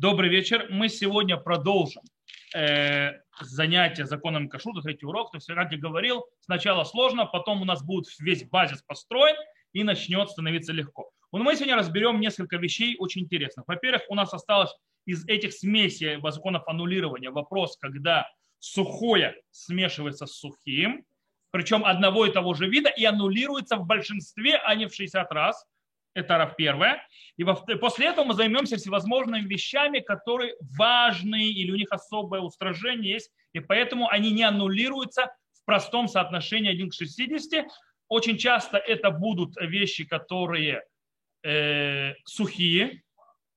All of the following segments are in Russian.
Добрый вечер. Мы сегодня продолжим э, занятие законом кашрута, третий урок. То есть, как я говорил, сначала сложно, потом у нас будет весь базис построен и начнет становиться легко. Но мы сегодня разберем несколько вещей очень интересных. Во-первых, у нас осталось из этих смесей законов аннулирования вопрос, когда сухое смешивается с сухим, причем одного и того же вида, и аннулируется в большинстве, а не в 60 раз. Это РАФ первое. И после этого мы займемся всевозможными вещами, которые важны или у них особое устражение есть, и поэтому они не аннулируются в простом соотношении 1 к 60. Очень часто это будут вещи, которые э, сухие,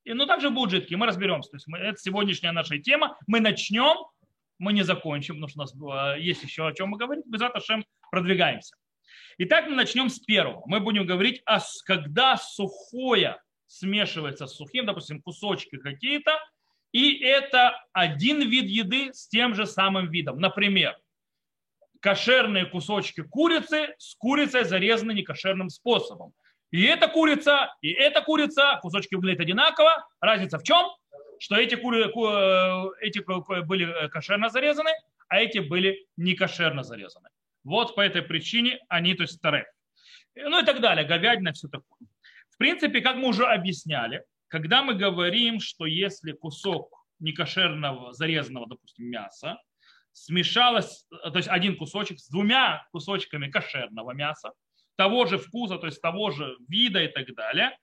и, но также будут жидкие. Мы разберемся. То есть мы, это сегодняшняя наша тема. Мы начнем, мы не закончим, потому что у нас э, есть еще о чем мы говорить. Без этого продвигаемся. Итак, мы начнем с первого. Мы будем говорить, о, когда сухое смешивается с сухим, допустим, кусочки какие-то, и это один вид еды с тем же самым видом. Например, кошерные кусочки курицы с курицей зарезаны некошерным способом. И эта курица, и эта курица, кусочки выглядят одинаково. Разница в чем? Что эти, кури, э, эти были кошерно зарезаны, а эти были не кошерно зарезаны. Вот по этой причине они, то есть старе. Ну и так далее, говядина, все такое. В принципе, как мы уже объясняли, когда мы говорим, что если кусок некошерного зарезанного, допустим, мяса, смешалось, то есть один кусочек с двумя кусочками кошерного мяса, того же вкуса, то есть того же вида и так далее,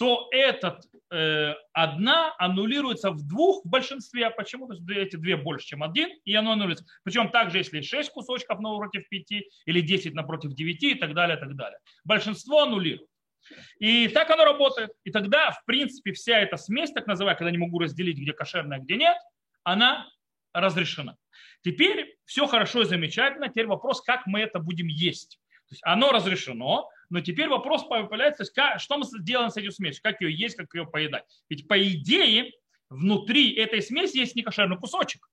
то этот э, одна аннулируется в двух в большинстве. А почему? То есть эти две больше, чем один, и оно аннулируется. Причем также, если 6 кусочков напротив 5, или 10 напротив 9 и так далее, и так далее. Большинство аннулирует. И так оно работает. И тогда, в принципе, вся эта смесь, так называемая, когда не могу разделить, где кошерная, где нет, она разрешена. Теперь все хорошо и замечательно. Теперь вопрос, как мы это будем есть. То есть оно разрешено, но теперь вопрос появляется, что мы делаем с этим смесью, как ее есть, как ее поедать. Ведь по идее внутри этой смеси есть некошерный кусочек.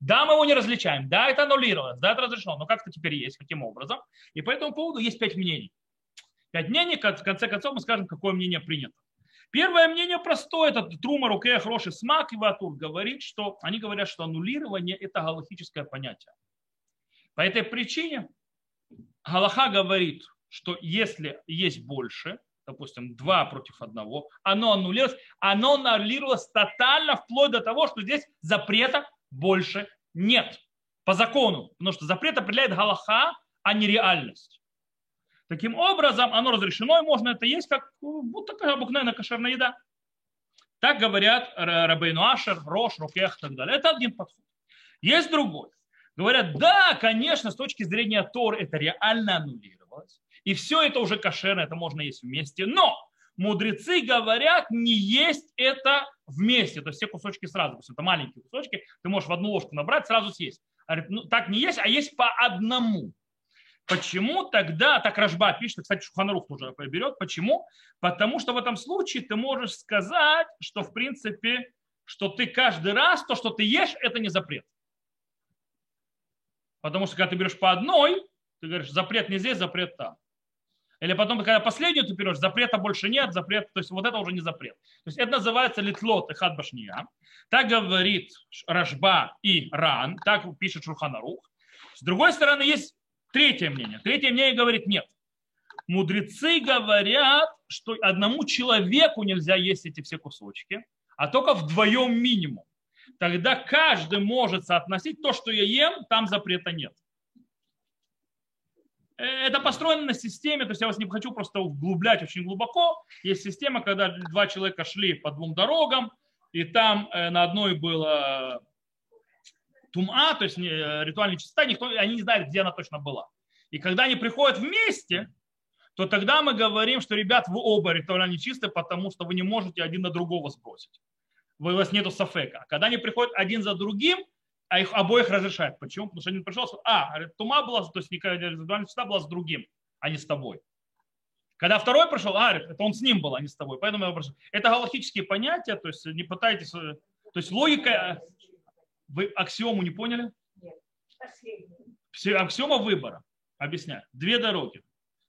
Да, мы его не различаем, да, это аннулировалось, да, это разрешено, но как это теперь есть, каким образом. И по этому поводу есть пять мнений. Пять мнений, в конце концов мы скажем, какое мнение принято. Первое мнение простое, это Трума Руке хороший смак и Ватур говорит, что они говорят, что аннулирование это галактическое понятие. По этой причине Галаха говорит, что если есть больше, допустим, два против одного, оно аннулировалось, оно аннулировалось тотально вплоть до того, что здесь запрета больше нет по закону, потому что запрет определяет Галаха, а не реальность. Таким образом, оно разрешено, и можно это есть, как будто обыкновенная кошерная еда. Так говорят Рабейну Ашер, Рош, Рукех и так далее. Это один подход. Есть другой. Говорят, да, конечно, с точки зрения Тор это реально аннулировалось. И все это уже кошерно, это можно есть вместе. Но мудрецы говорят, не есть это вместе. То есть все кусочки сразу. То есть это маленькие кусочки, ты можешь в одну ложку набрать, сразу съесть. ну, так не есть, а есть по одному. Почему тогда, так Рожба пишет, кстати, Шуханарух тоже берет, почему? Потому что в этом случае ты можешь сказать, что в принципе, что ты каждый раз то, что ты ешь, это не запрет. Потому что когда ты берешь по одной, ты говоришь, запрет не здесь, запрет там. Или потом, когда последнюю ты берешь, запрета больше нет, запрет, то есть вот это уже не запрет. То есть это называется литлот и хадбашния. Так говорит Рашба и Ран, так пишет Шурханарух. С другой стороны, есть третье мнение. Третье мнение говорит нет. Мудрецы говорят, что одному человеку нельзя есть эти все кусочки, а только вдвоем минимум. Тогда каждый может соотносить то, что я ем, там запрета нет. Это построено на системе, то есть я вас не хочу просто углублять очень глубоко. Есть система, когда два человека шли по двум дорогам, и там э, на одной было тума, то есть э, ритуальная чистота, никто, они не знали, где она точно была. И когда они приходят вместе, то тогда мы говорим, что, ребят, вы оба ритуально нечисты, потому что вы не можете один на другого сбросить. У вас нету сафека. Когда они приходят один за другим, а их обоих разрешают. Почему? Потому что один пришел, сказал, а, тума была, то есть ритуальная чистота была с другим, а не с тобой. Когда второй пришел, а, это он с ним был, а не с тобой. Поэтому я прошу. Это галактические понятия, то есть не пытайтесь... То есть логика... Вы аксиому не поняли? Нет. Аксиома выбора. Объясняю. Две дороги.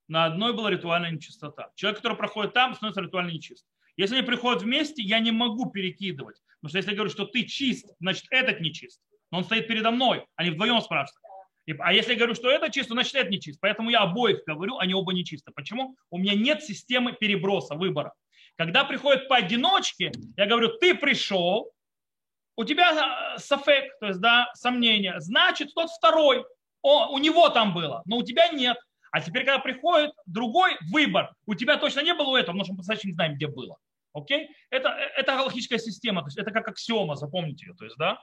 На одной была ритуальная нечистота. Человек, который проходит там, становится ритуально нечист. Если они приходят вместе, я не могу перекидывать. Потому что если я говорю, что ты чист, значит этот не чист. Но он стоит передо мной, они вдвоем спрашивают. А если я говорю, что это чисто, значит это не чисто. Поэтому я обоих говорю, они оба не чисто. Почему? У меня нет системы переброса, выбора. Когда приходят поодиночке, я говорю, ты пришел, у тебя э, сафек, то есть да, сомнение, значит тот второй, о, у него там было, но у тебя нет. А теперь, когда приходит другой выбор, у тебя точно не было у этого, потому что мы достаточно не знаем, где было. Окей? Это, это галактическая система, то есть это как аксиома, запомните ее. То есть, да?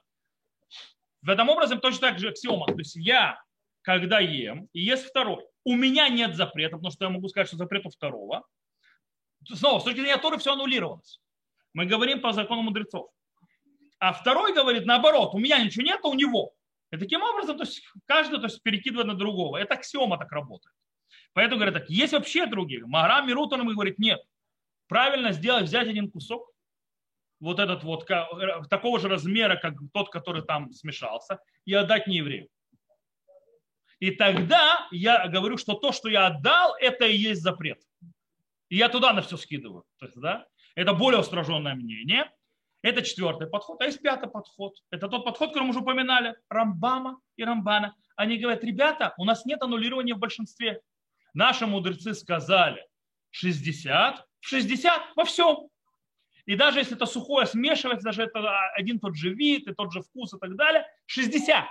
В этом образом точно так же аксиома. То есть я, когда ем, и есть второй, у меня нет запрета, потому что я могу сказать, что запрет у второго. Снова, с точки зрения Торы все аннулировалось. Мы говорим по закону мудрецов. А второй говорит наоборот, у меня ничего нет, а у него. И таким образом, то есть каждый то есть, перекидывает на другого. Это аксиома так работает. Поэтому говорят так, есть вообще другие. Магра Мирутон говорит, нет. Правильно сделать, взять один кусок, вот этот вот, такого же размера, как тот, который там смешался, и отдать не еврею. И тогда я говорю, что то, что я отдал, это и есть запрет. И я туда на все скидываю. То есть, да, это более устраженное мнение. Это четвертый подход. А есть пятый подход. Это тот подход, который мы уже упоминали. Рамбама и Рамбана. Они говорят, ребята, у нас нет аннулирования в большинстве. Наши мудрецы сказали 60, 60 во всем. И даже если это сухое смешивается, даже это один тот же вид и тот же вкус и так далее, 60.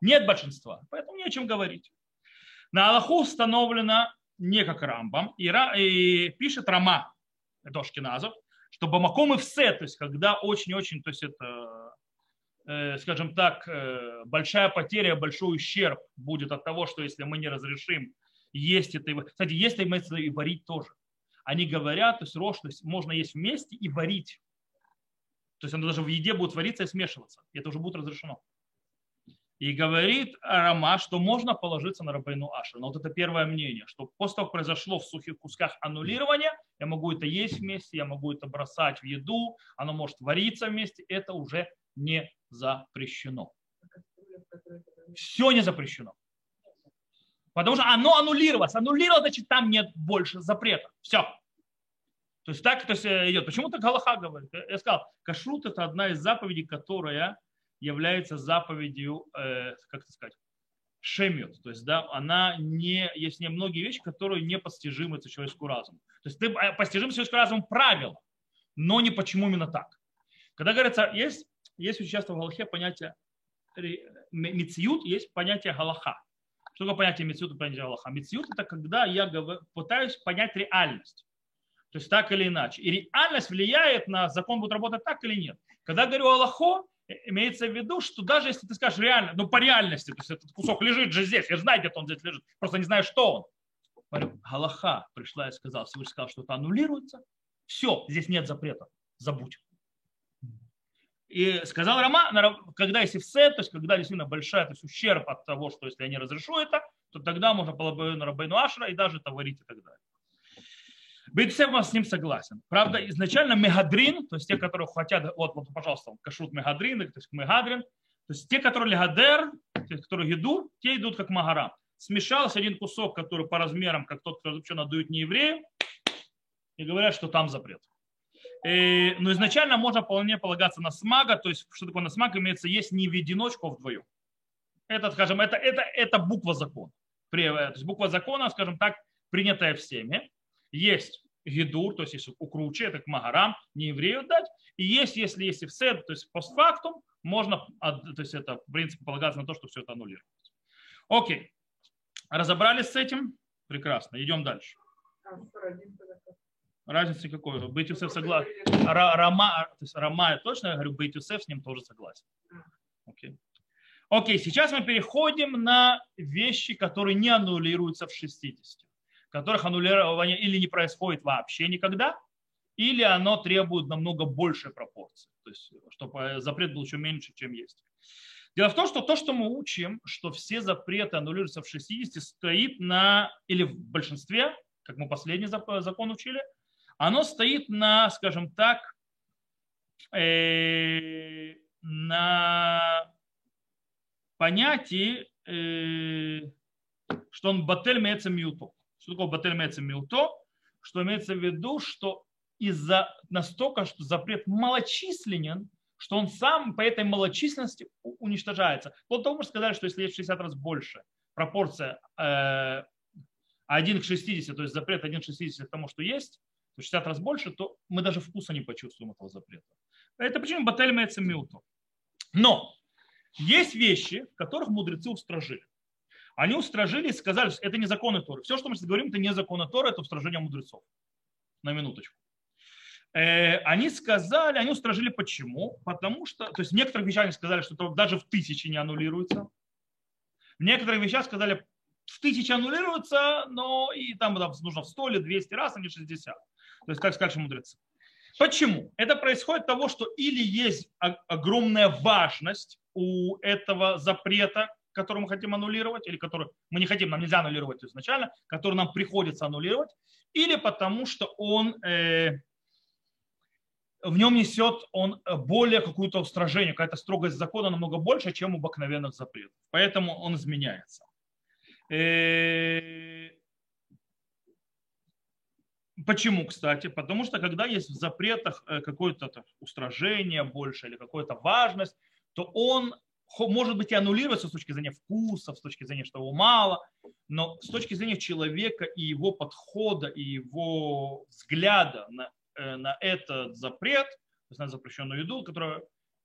Нет большинства. Поэтому не о чем говорить. На Аллаху установлено не как Рамбам. И, и пишет Рама, это Ашкиназов, что Бамаком и все, то есть когда очень-очень, то есть это, э, скажем так, э, большая потеря, большой ущерб будет от того, что если мы не разрешим есть это. Кстати, есть и варить тоже. Они говорят, то есть рожь, то есть можно есть вместе и варить. То есть оно даже в еде будет вариться и смешиваться. И это уже будет разрешено. И говорит Рама, что можно положиться на Рабайну Аша. Но вот это первое мнение, что после того, как произошло в сухих кусках аннулирование, я могу это есть вместе, я могу это бросать в еду, оно может вариться вместе, это уже не запрещено. Все не запрещено. Потому что оно аннулировалось. Аннулировалось, значит, там нет больше запрета. Все. То есть так то есть, идет. Почему так Галаха говорит? Я сказал, кашрут это одна из заповедей, которая является заповедью, э, как это сказать, шемет. То есть, да, она не, есть не многие вещи, которые не постижимы человеческому разуму. То есть ты э, постижим человеческому разуму правила, но не почему именно так. Когда говорится, есть, есть очень часто в Галахе понятие мициют, есть понятие Галаха. Что такое понятие мициют и понятие Аллаха? Мициют – это когда я пытаюсь понять реальность. То есть так или иначе. И реальность влияет на закон, будет работать так или нет. Когда говорю Аллахо, э, имеется в виду, что даже если ты скажешь реально, ну по реальности, то есть этот кусок лежит же здесь, я знаю, где он здесь лежит, просто не знаю, что он. Говорю, Галаха пришла и сказала, Всевышний сказал, что это аннулируется, все, здесь нет запрета, забудь. И сказал Рама, когда если все, то есть когда действительно большая, то есть ущерб от того, что если я не разрешу это, то тогда можно было на Рабейну Ашра и даже это варить и так далее. Бейтсев с ним согласен. Правда, изначально мегадрин, то есть те, которые хотят, вот, вот пожалуйста, кашрут мегадрин, то есть мегадрин, то есть те, которые легадер, те, которые еду, те идут как магара. Смешался один кусок, который по размерам, как тот, кто вообще надует не еврею, и говорят, что там запрет. Э, но изначально можно вполне полагаться на смага, то есть что такое на смаг имеется, есть не в одиночку, а вдвоем. Это, скажем, это, это, это буква закона. Э, то есть буква закона, скажем так, принятая всеми. Есть гидур, то есть если укруче, это к магарам, не еврею дать. И есть, если есть сед, то есть постфактум, можно, то есть это, в принципе, полагаться на то, что все это аннулируется. Окей. Разобрались с этим? Прекрасно. Идем дальше. А Разницы никакой. Бейт Юсеф согласен. Рама, то есть Рама точно, я говорю, Бейт Юсеф с ним тоже согласен. Окей. Окей, сейчас мы переходим на вещи, которые не аннулируются в 60, которых аннулирование или не происходит вообще никогда, или оно требует намного большей пропорции, то есть чтобы запрет был еще меньше, чем есть. Дело в том, что то, что мы учим, что все запреты аннулируются в 60, стоит на, или в большинстве, как мы последний закон учили, оно стоит на, скажем так, э, на понятии, э, что он батель меется миуто. Что такое батель меется миуто? Что имеется в виду, что из-за настолько, что запрет малочисленен, что он сам по этой малочисленности уничтожается. Вот того, мы сказали, что если есть в 60 раз больше пропорция э, 1 к 60, то есть запрет 1 к 60 к тому, что есть, то 60 раз больше, то мы даже вкуса не почувствуем этого запрета. Это почему батель имеется милту. Но есть вещи, которых мудрецы устражили. Они устражили и сказали, что это не законы Торы. Все, что мы сейчас говорим, это не законы Торы, это устражение мудрецов. На минуточку. Э, они сказали, они устражили почему? Потому что, то есть в некоторых вещах они сказали, что даже в тысячи не аннулируется. В некоторых вещах сказали, в тысячи аннулируется, но и там нужно в 100 или 200 раз, а не 60. То есть, как сказали мудрецы. Почему? Это происходит того, что или есть огромная важность у этого запрета, который мы хотим аннулировать, или который мы не хотим, нам нельзя аннулировать изначально, который нам приходится аннулировать, или потому что он э, в нем несет он более какую-то устражение, какая-то строгость закона намного больше, чем у обыкновенных запретов. Поэтому он изменяется. Э, почему, кстати? Потому что когда есть в запретах э, какое-то устражение больше или какая-то важность, то он может быть и аннулируется с точки зрения вкуса, с точки зрения, что его мало, но с точки зрения человека и его подхода, и его взгляда на, э, на этот запрет, то есть на запрещенную еду, которая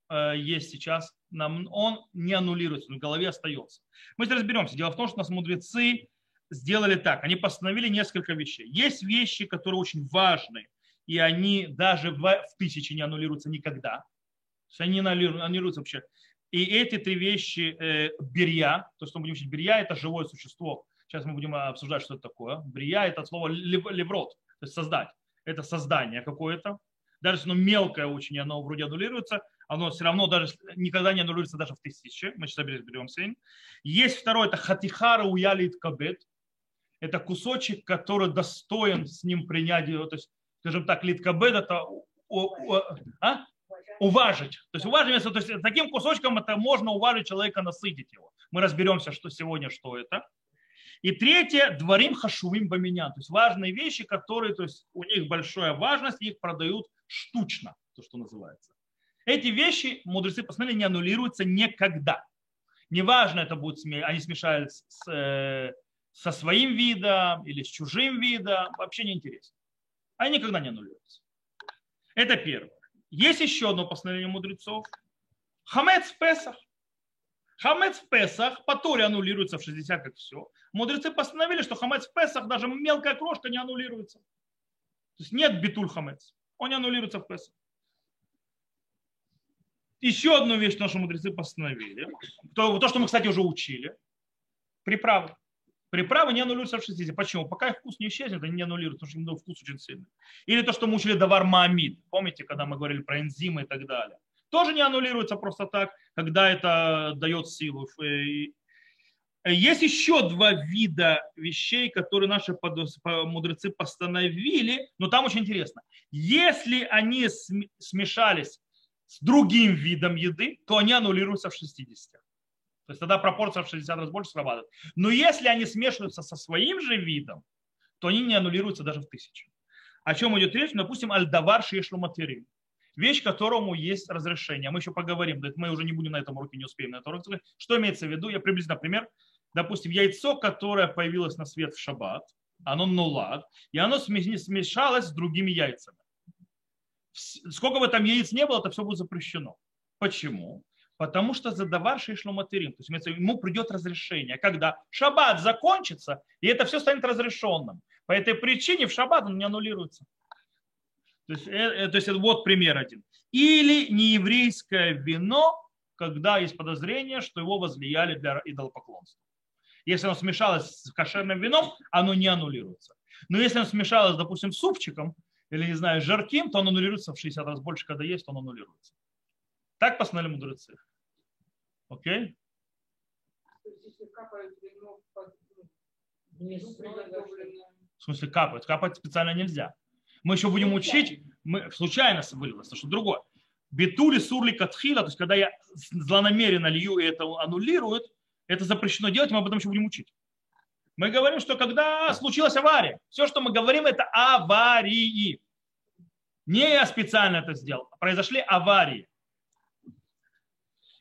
э, есть сейчас, он не аннулируется, он в голове остается. Мы здесь разберемся. Дело в том, что нас мудрецы сделали так. Они постановили несколько вещей. Есть вещи, которые очень важны, и они даже в, в тысячи не аннулируются никогда. То есть они аннулируются вообще. И эти три вещи, э, бирья, то, что мы будем учить, бирья – это живое существо. Сейчас мы будем обсуждать, что это такое. Бирья – это слово леврот, то есть создать. Это создание какое-то. Даже если оно мелкое очень, оно вроде аннулируется, оно все равно даже никогда не аннулируется даже в тысячи. Мы сейчас разберемся. Есть второе, это хатихара уялит кабет. Это кусочек, который достоин с ним принять, то есть, скажем так, литкабет это а? Уважить. То есть уважить, то есть таким кусочком это можно уважить человека, насытить его. Мы разберемся, что сегодня, что это. И третье, дворим хашувим баменян. То есть важные вещи, которые, то есть у них большая важность, их продают штучно, то, что называется. Эти вещи, мудрецы постановили, не аннулируются никогда. Неважно, это будет, они смешались с, э, со своим видом или с чужим видом, вообще не интересно. Они никогда не аннулируются. Это первое. Есть еще одно постановление мудрецов. Хамец в Песах. Хамец в Песах по Торе аннулируется в 60, как все. Мудрецы постановили, что хамец в Песах, даже мелкая крошка не аннулируется. То есть нет битуль хамец. Он не аннулируется в Песах. Еще одну вещь наши мудрецы постановили. То, то, что мы, кстати, уже учили. Приправы. Приправы не аннулируются в 60. Почему? Пока их вкус не исчезнет, они не аннулируются, потому что вкус очень сильный. Или то, что мы учили давар маамид. Помните, когда мы говорили про энзимы и так далее. Тоже не аннулируется просто так, когда это дает силу. Есть еще два вида вещей, которые наши мудрецы постановили, но там очень интересно. Если они смешались с другим видом еды, то они аннулируются в 60. То есть тогда пропорция в 60 раз больше срабатывает. Но если они смешиваются со своим же видом, то они не аннулируются даже в тысячу. О чем идет речь? Допустим, альдавар шешлу материн. Вещь, которому есть разрешение. Мы еще поговорим. Мы уже не будем на этом уроке, не успеем на этом уроке. Что имеется в виду? Я приблизительно пример. Допустим, яйцо, которое появилось на свет в шаббат, оно нулад, и оно смешалось с другими яйцами. Сколько бы там яиц не было, это все будет запрещено. Почему? Потому что задавар шишломатерим, то есть ему придет разрешение, когда шаббат закончится, и это все станет разрешенным. По этой причине в шаббат он не аннулируется. То есть, э, э, то есть вот пример один. Или нееврейское вино, когда есть подозрение, что его возлияли для идолопоклонства. Если оно смешалось с кошерным вином, оно не аннулируется. Но если оно смешалось, допустим, с супчиком, или, не знаю, жарким, то оно аннулируется в 60 раз больше, когда есть, то оно аннулируется. Так постановили мудрецы. Окей? В смысле капать? Капать специально нельзя. Мы еще будем учить, мы случайно вылилось, что другое. Бетули сурли катхила, то есть когда я злонамеренно лью и это аннулирует, это запрещено делать, мы об этом еще будем учить. Мы говорим, что когда случилась авария, все, что мы говорим, это аварии. Не я специально это сделал. Произошли аварии.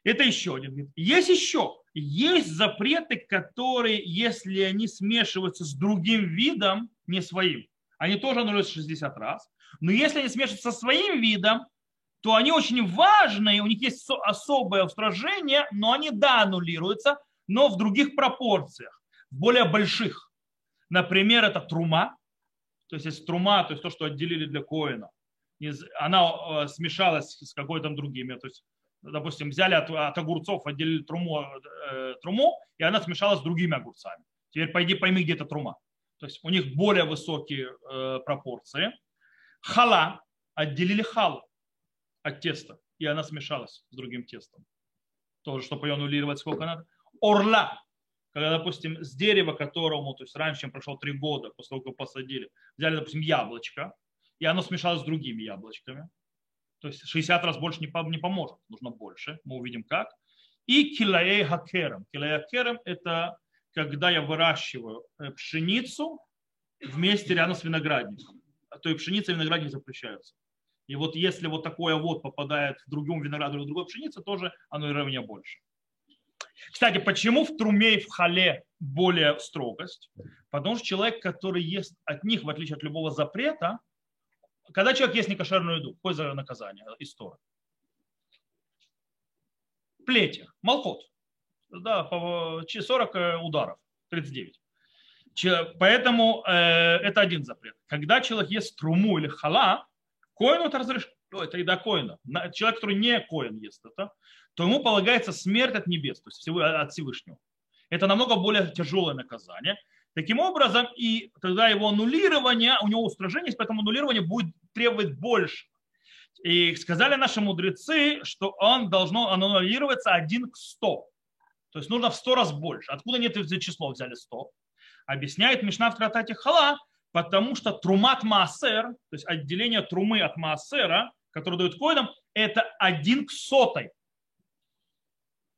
Это еще один вид. Есть еще. Есть запреты, которые, если они смешиваются с другим видом, не своим, они тоже аннулируются 60 раз. Но если они смешиваются со своим видом, то они очень важные, у них есть особое устражение, но они, да, аннулируются, но в других пропорциях, в более больших. Например, это трума, то есть есть трума, то есть то, что отделили для коина, она э, смешалась с какой-то другими, то есть допустим, взяли от, от огурцов, отделили труму, э, труму, и она смешалась с другими огурцами. Теперь пойди пойми, где это трума. То есть у них более высокие э, пропорции. Хала, отделили халу от теста, и она смешалась с другим тестом. Тоже, чтобы ее аннулировать, сколько надо. Орла, когда, допустим, с дерева, которому, то есть раньше, чем прошло три года, после того, как посадили, взяли, допустим, яблочко, и оно смешалось с другими яблочками. То есть 60 раз больше не, не поможет, нужно больше. Мы увидим как. И килаэй хакерем. Килаэй хакерем – это когда я выращиваю э, пшеницу вместе рядом с виноградником. А то и пшеница и виноградник запрещаются. И вот если вот такое вот попадает в другом винограду или в другой пшенице, тоже оно и равня больше. Кстати, почему в труме и в хале более строгость? Потому что человек, который ест от них, в отличие от любого запрета, когда человек ест некошерную еду, какое за наказание история? Плети, молкот. Да, 40 э, ударов, 39. Поэтому э, это один запрет. Когда человек ест труму или хала, коину это разрешено, это еда коина. Человек, который не коин ест это, то ему полагается смерть от небес, то есть от Всевышнего. Это намного более тяжелое наказание. Таким образом, и тогда его аннулирование, у него устражение, поэтому аннулирование будет требовать больше. И сказали наши мудрецы, что он должно аннулироваться один к 100. То есть нужно в 100 раз больше. Откуда нет это число взяли 100? Объясняет Мишна в Тратате Хала, потому что трумат маасер, то есть отделение трумы от маасера, который дает коинам, это один к сотой.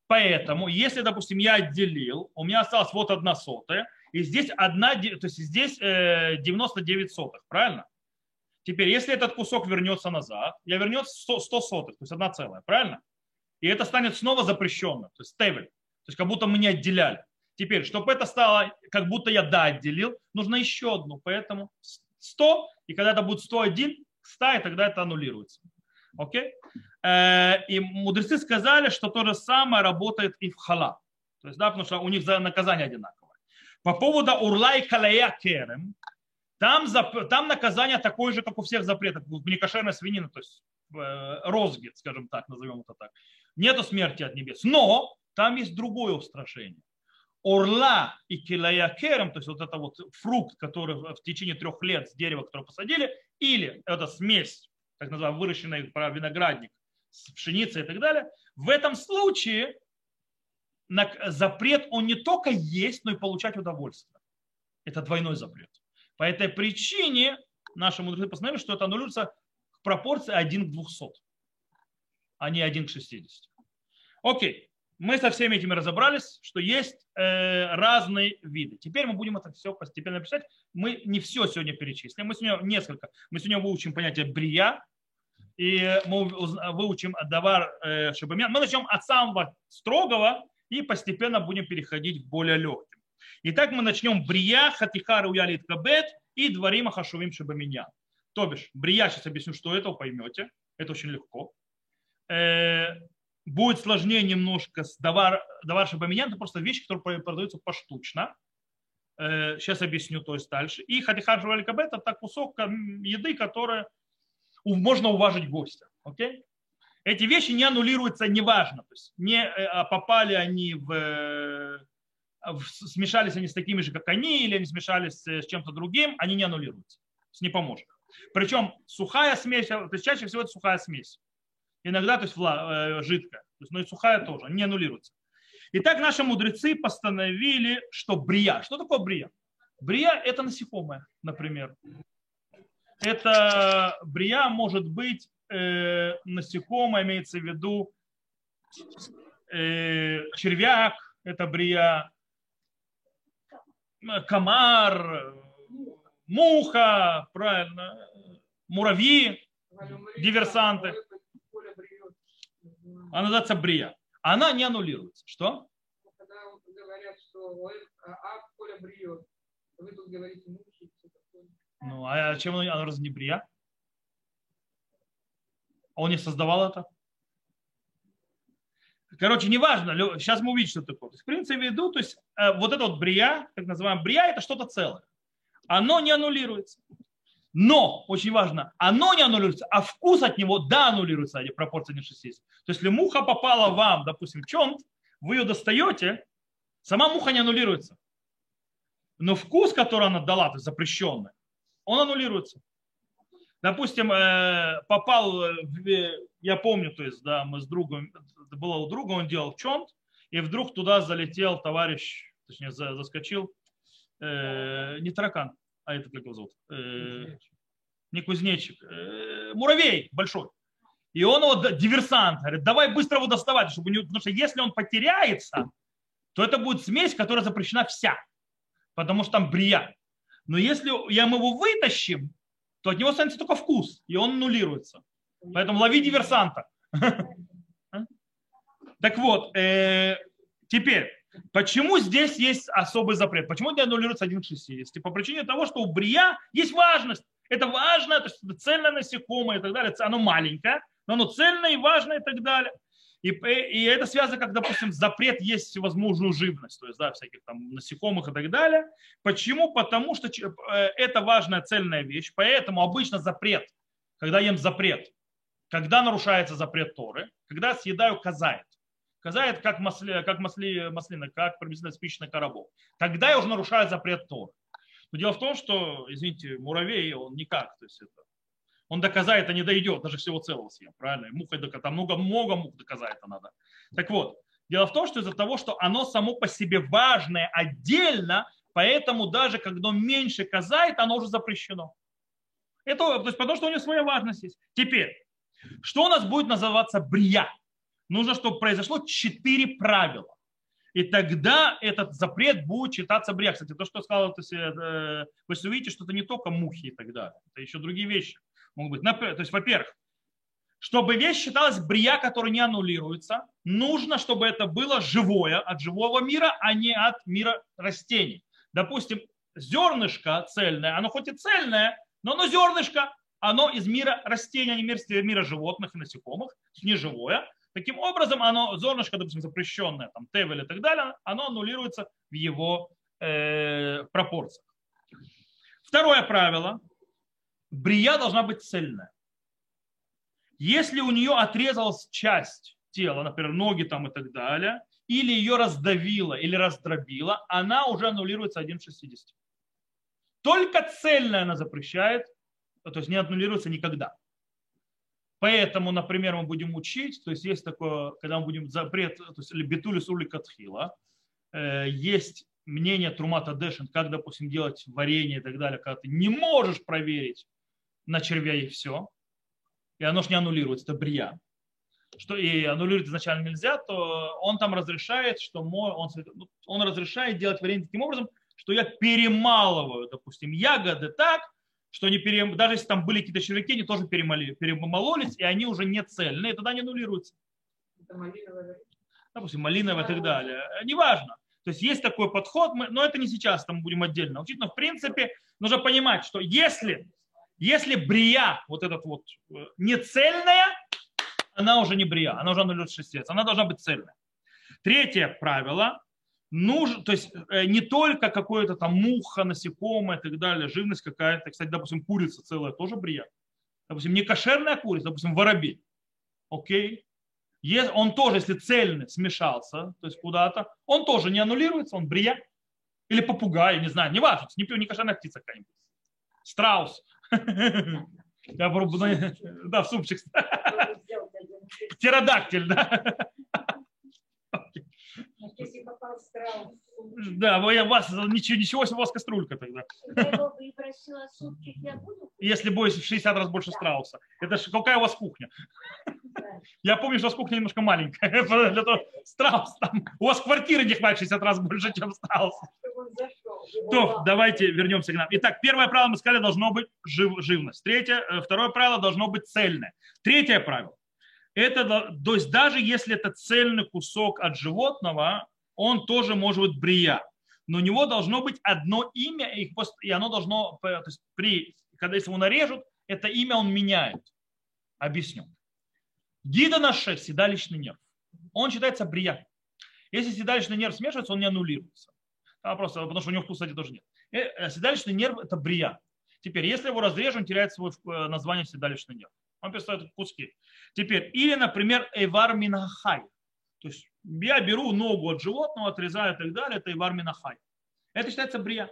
Поэтому, если, допустим, я отделил, у меня осталась вот одна сотая, и здесь одна, то есть здесь 99 э, сотых, правильно? Теперь, если этот кусок вернется назад, я вернется 100, 100 сотых, то есть одна целая, правильно? И это станет снова запрещенным, то есть стейбель, то есть как будто мы не отделяли. Теперь, чтобы это стало, как будто я да отделил, нужно еще одну, поэтому 100, и когда это будет 101, 100, и тогда это аннулируется. Окей? Э, и мудрецы сказали, что то же самое работает и в хала. То есть, да, потому что у них за наказание одинаковое. По поводу урла и калая керем, там, там наказание такое же, как у всех запретов. Некошерная свинина, то есть э, розгит, скажем так, назовем это так. Нету смерти от небес. Но там есть другое устрашение. Орла и килая керем, то есть вот это вот фрукт, который в течение трех лет с дерева, которое посадили, или это смесь, так называемый выращенный виноградник с пшеницей и так далее, в этом случае запрет, он не только есть, но и получать удовольствие. Это двойной запрет. По этой причине наши мудрецы постановили, что это аннулируется в пропорции 1 к 200, а не 1 к 60. Окей, мы со всеми этими разобрались, что есть э, разные виды. Теперь мы будем это все постепенно писать. Мы не все сегодня перечислим, мы сегодня несколько. Мы сегодня выучим понятие брия, и мы выучим давар э, шабамян. Мы начнем от самого строгого, и постепенно будем переходить к более легким. Итак, мы начнем брия, хатихара уялит кабет и дворима хашувим шабаминьян. То бишь, брия, сейчас объясню, что это, вы поймете. Это очень легко. Э, будет сложнее немножко с давар, давар шабаминьян, это просто вещи, которые продаются поштучно. Э, сейчас объясню, то есть дальше. И хатихар шаваль кабет это кусок еды, который можно уважить гостя. Окей? Эти вещи не аннулируются, неважно. То есть не э, а попали они в, э, в, смешались они с такими же, как они, или они смешались с чем-то другим, они не аннулируются. То есть не поможет. Причем сухая смесь, то есть чаще всего это сухая смесь. Иногда, то есть вла, э, жидкая, то есть, но и сухая тоже, не аннулируется. Итак, наши мудрецы постановили, что брия. Что такое брия? Брия – это насекомое, например. Это брия может быть э, насекомое, имеется в виду э, червяк, это брия, комар, муха, правильно, муравьи, диверсанты. Она называется брия. Она не аннулируется. Что? Когда говорят, что а поле бриет, вы тут говорите мучить. Ну, а чем она, она разве не брия? Он не создавал это? Короче, неважно, сейчас мы увидим, что такое. То есть, в принципе, виду, то есть э, вот это вот брия, так называемая брия, это что-то целое. Оно не аннулируется. Но, очень важно, оно не аннулируется, а вкус от него, да, аннулируется, а пропорция не 60. То есть, если муха попала вам, допустим, в чонт, вы ее достаете, сама муха не аннулируется. Но вкус, который она дала, то есть запрещенный, он аннулируется. Допустим, э, попал, в, я помню, то есть, да, мы с другом, было у друга, он делал чонт, и вдруг туда залетел товарищ, точнее, заскочил, э, не таракан, а это как его зовут? Э, не кузнечик, э, муравей большой. И он его, диверсант, говорит, давай быстро его доставать, чтобы не, потому что если он потеряется, то это будет смесь, которая запрещена вся, потому что там брия. Но если я мы его вытащим, то от него останется только вкус, и он нулируется. Поэтому лови диверсанта. Так вот, э, теперь, почему здесь есть особый запрет? Почему не аннулируется 1 к 60? По причине того, что у брия есть важность. Это важно, то есть это цельное насекомое и так далее. Оно маленькое, но оно цельное и важное и так далее. И, и это связано, как, допустим, запрет есть всевозможную живность, то есть, да, всяких там насекомых и так далее. Почему? Потому что э, это важная цельная вещь, поэтому обычно запрет, когда ем запрет, когда нарушается запрет Торы, когда съедаю казает. Казает как, масли, как масли, маслина, как приблизительно спичный коробок. Тогда я уже нарушаю запрет Торы. Но дело в том, что, извините, муравей, он никак, то есть это, он доказает, а не дойдет, даже всего целого съем, правильно? Муха там много-много мух доказать это надо. Так вот, дело в том, что из-за того, что оно само по себе важное отдельно, поэтому даже когда меньше казает, оно уже запрещено. Это, то есть потому что у него своя важность есть. Теперь, что у нас будет называться брия? нужно, чтобы произошло четыре правила. И тогда этот запрет будет читаться брия. Кстати, то, что сказал, то есть, э, вы увидите, что это не только мухи и так далее. Это еще другие вещи могут быть. То есть, во-первых, чтобы вещь считалась брия, которая не аннулируется, нужно, чтобы это было живое, от живого мира, а не от мира растений. Допустим, зернышко цельное, оно хоть и цельное, но оно зернышко, оно из мира растений, а не мира, мира животных и насекомых, не живое. Таким образом, оно, зернышко, допустим, запрещенное, там, тевель и так далее, оно аннулируется в его э, пропорциях. Второе правило. Брия должна быть цельная. Если у нее отрезалась часть тела, например, ноги там и так далее, или ее раздавило, или раздробило, она уже аннулируется 1 в 60. Только цельная она запрещает, то есть не аннулируется никогда. Поэтому, например, мы будем учить, то есть есть такое, когда мы будем запрет, то есть битулис ули катхила, э, есть мнение Трумата Дэшин, как, допустим, делать варенье и так далее, когда ты не можешь проверить на червя и все, и оно же не аннулируется, это брия, что и аннулировать изначально нельзя, то он там разрешает, что он, он разрешает делать варенье таким образом, что я перемалываю, допустим, ягоды так, что они перем... даже если там были какие-то червяки, они тоже перемоли... перемололись, и они уже не цельные, и тогда они аннулируются. Допустим, малиновая и так далее. Неважно. То есть есть такой подход, но это не сейчас, там будем отдельно учить, но в принципе нужно понимать, что если, если брия, вот этот вот, э, не цельная, она уже не брия, она уже аннулируется 6 она должна быть цельная. Третье правило, нужен, то есть э, не только какое-то там муха, насекомое и так далее, живность какая-то. Кстати, допустим, курица целая тоже брия. Допустим, не кошерная курица, допустим, воробей. Окей. Если он тоже, если цельный смешался, то есть куда-то, он тоже не аннулируется, он брия. Или попугай, не знаю, не важно, не, не кошерная птица какая-нибудь. Страус. Я пробую, да, в супчик. Птеродактиль, да. Если попал. Да, у вас ничего, ничего себе, у вас кастрюлька тогда. Если будет в 60 раз больше страуса. Это же какая у вас кухня? Я помню, что у вас кухня немножко маленькая. Для того, страус там. У вас квартиры не хватит 60 раз больше, чем страус. То, давайте вернемся к нам. Итак, первое правило мы сказали, должно быть жив, живность. Третье, э, второе правило должно быть цельное. Третье правило. Это, то есть даже если это цельный кусок от животного, он тоже может быть брия. Но у него должно быть одно имя, и оно должно, то есть при, когда если его нарежут, это имя он меняет. Объясню. Гида на седалищный нерв. Он считается брия. Если седалищный нерв смешивается, он не аннулируется. А просто, потому что у него вкуса, тоже нет. Э, э, седалищный нерв – это брия. Теперь, если его разрежем, он теряет свое э, название седалищный нерв. Он перестает куски. Теперь, или, например, эвар минахай. То есть я беру ногу от животного, отрезаю и так далее, это эвар минахай. Это считается брия.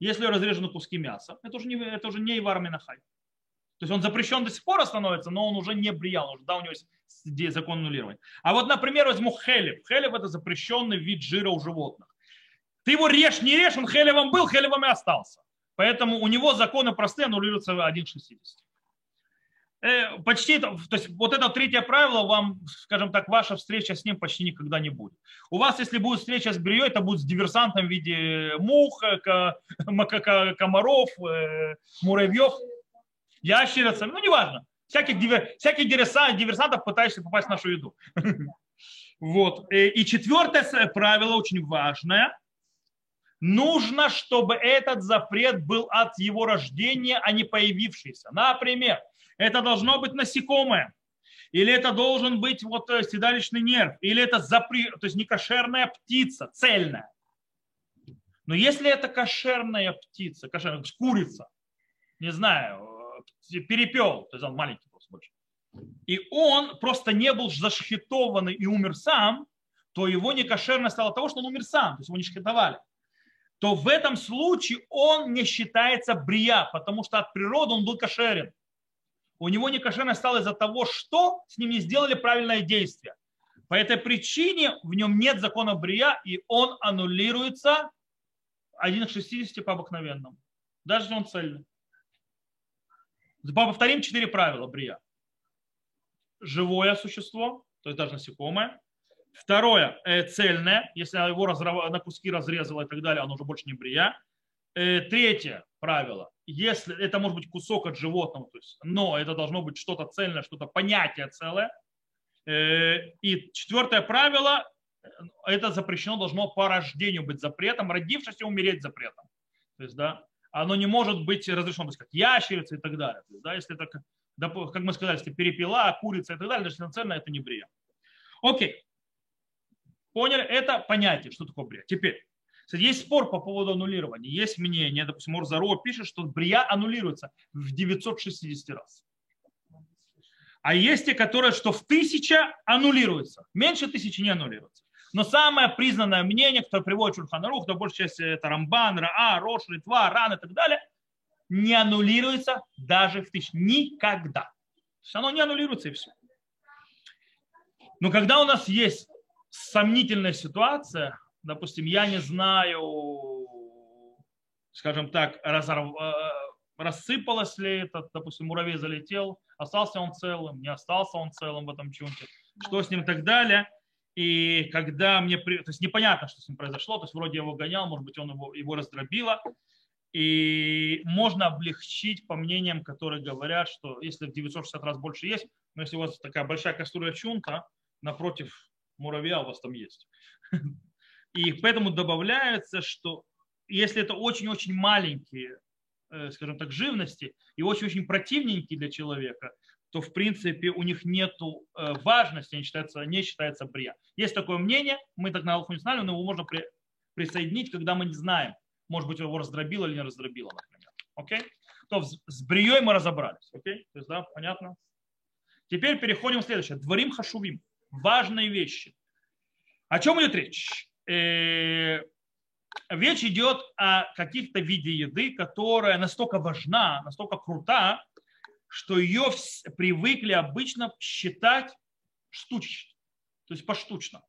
Если разрежены куски мяса, это уже не, это уже не эвар минахай. То есть он запрещен до сих пор становится, но он уже не бриял, уже, да, у него есть закон аннулирования. А вот, например, возьму хелев. Хелев – это запрещенный вид жира у животных. Ты его режь, не режь, он хелевом был, хелевом и остался. Поэтому у него законы простые, аннулируются 1,60. Э, почти, то есть вот это третье правило, вам, скажем так, ваша встреча с ним почти никогда не будет. У вас, если будет встреча с брией, это будет с диверсантом в виде мух, комаров, э, муравьев, ящериц, ну неважно. Всяких, всяких диверсантов, пытающихся попасть в нашу еду. Вот. Э, и четвертое правило очень важное – нужно, чтобы этот запрет был от его рождения, а не появившийся. Например, это должно быть насекомое, или это должен быть вот э, седалищный нерв, или это запрет, то есть не кошерная птица, цельная. Но если это кошерная птица, кошерная, курица, не знаю, э, перепел, то есть он маленький просто больше, и он просто не был зашхитованный и умер сам, то его некошерность стало того, что он умер сам, то есть его не шхитовали то в этом случае он не считается брия, потому что от природы он был кошерен. У него не кошерно стало из-за того, что с ним не сделали правильное действие. По этой причине в нем нет закона брия, и он аннулируется 1 к 60 по обыкновенному. Даже если он цельный. Повторим четыре правила брия. Живое существо, то есть даже насекомое, Второе, э, цельное, если его на куски разрезала и так далее, оно уже больше не брия. Э, третье правило, если это может быть кусок от животного, то есть, но это должно быть что-то цельное, что-то понятие целое. Э, и четвертое правило, это запрещено должно по рождению быть запретом, родившись и умереть запретом. То есть, да, оно не может быть разрешено, быть как ящерица и так далее. То есть, да, если это, как мы сказали, если перепела, курица и так далее, если цельное, это не брия. Окей. Поняли? Это понятие, что такое брия. Теперь, есть спор по поводу аннулирования. Есть мнение, допустим, Морзаро пишет, что брия аннулируется в 960 раз. А есть те, которые, что в тысяча аннулируется. Меньше тысячи не аннулируется. Но самое признанное мнение, которое приводит Шульханарух, то большая часть это Рамбан, Раа, Рош, Литва, Ран и так далее, не аннулируется даже в тысячу. Никогда. То есть оно не аннулируется и все. Но когда у нас есть сомнительная ситуация, допустим, я не знаю, скажем так, разорв... Э, рассыпалось ли это, допустим, муравей залетел, остался он целым, не остался он целым в этом чунте, что с ним и так далее. И когда мне, то есть непонятно, что с ним произошло, то есть вроде его гонял, может быть, он его, его раздробило, и можно облегчить по мнениям, которые говорят, что если в 960 раз больше есть, но если у вас такая большая кастрюля чунта, напротив муравья у вас там есть. И поэтому добавляется, что если это очень-очень маленькие, э, скажем так, живности и очень-очень противненькие для человека, то в принципе у них нет э, важности, не считается, не считается брия. Есть такое мнение, мы так на Аллаху не знали, но его можно при, присоединить, когда мы не знаем, может быть, его раздробило или не раздробило, например. Окей? То с брией мы разобрались. Окей? То есть, да, понятно? Теперь переходим к следующему. Дворим хашувим важные вещи. О чем идет речь? Э, речь идет о каких-то виде еды, которая настолько важна, настолько крута, что ее привыкли обычно считать штучно, то есть поштучно.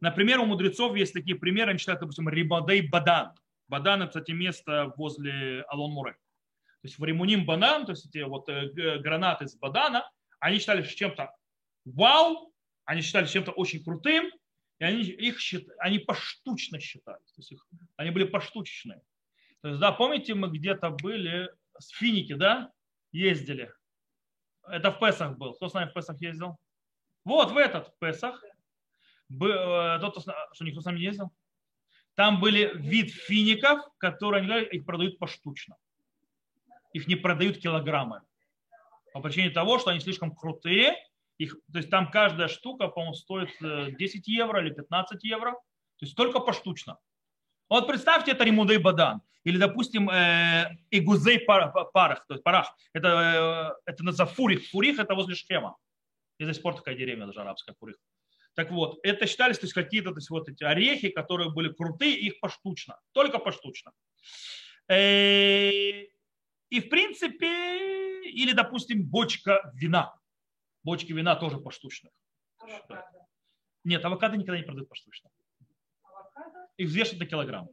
Например, у мудрецов есть такие примеры, они считают, допустим, рибадей бадан. Бадан – это, кстати, место возле Алон-Муре. То есть в Римуним банан, то есть эти вот э, гранаты из бадана, они считали, чем-то вау, они считали чем-то очень крутым, И они, их они поштучно считались. То есть их, они были поштучные. То есть, да, помните, мы где-то были с Финики, да, ездили. Это в Песах был. Кто с нами в Песах ездил? Вот в этот Песах. Э, тот, что никто с нами не ездил. Там были вид фиников, которые они их продают поштучно. Их не продают килограммы. По причине того, что они слишком крутые. Их, то есть там каждая штука, по-моему, стоит 10 э, евро или 15 евро. То есть только поштучно. Вот представьте, это ремудей бадан. Или, допустим, э, игузей парах, то есть парах. Это, э, это называется фурих. Фурих это возле Шхема. Здесь спорт такая деревня, даже арабская фурих. Так вот, это считались то есть, какие-то то есть, вот эти орехи, которые были крутые, их поштучно, только поштучно. Э, и в принципе, или, допустим, бочка вина. Бочки вина тоже поштучно. Нет, авокадо никогда не продают поштучно. Их взвешивают на килограмм.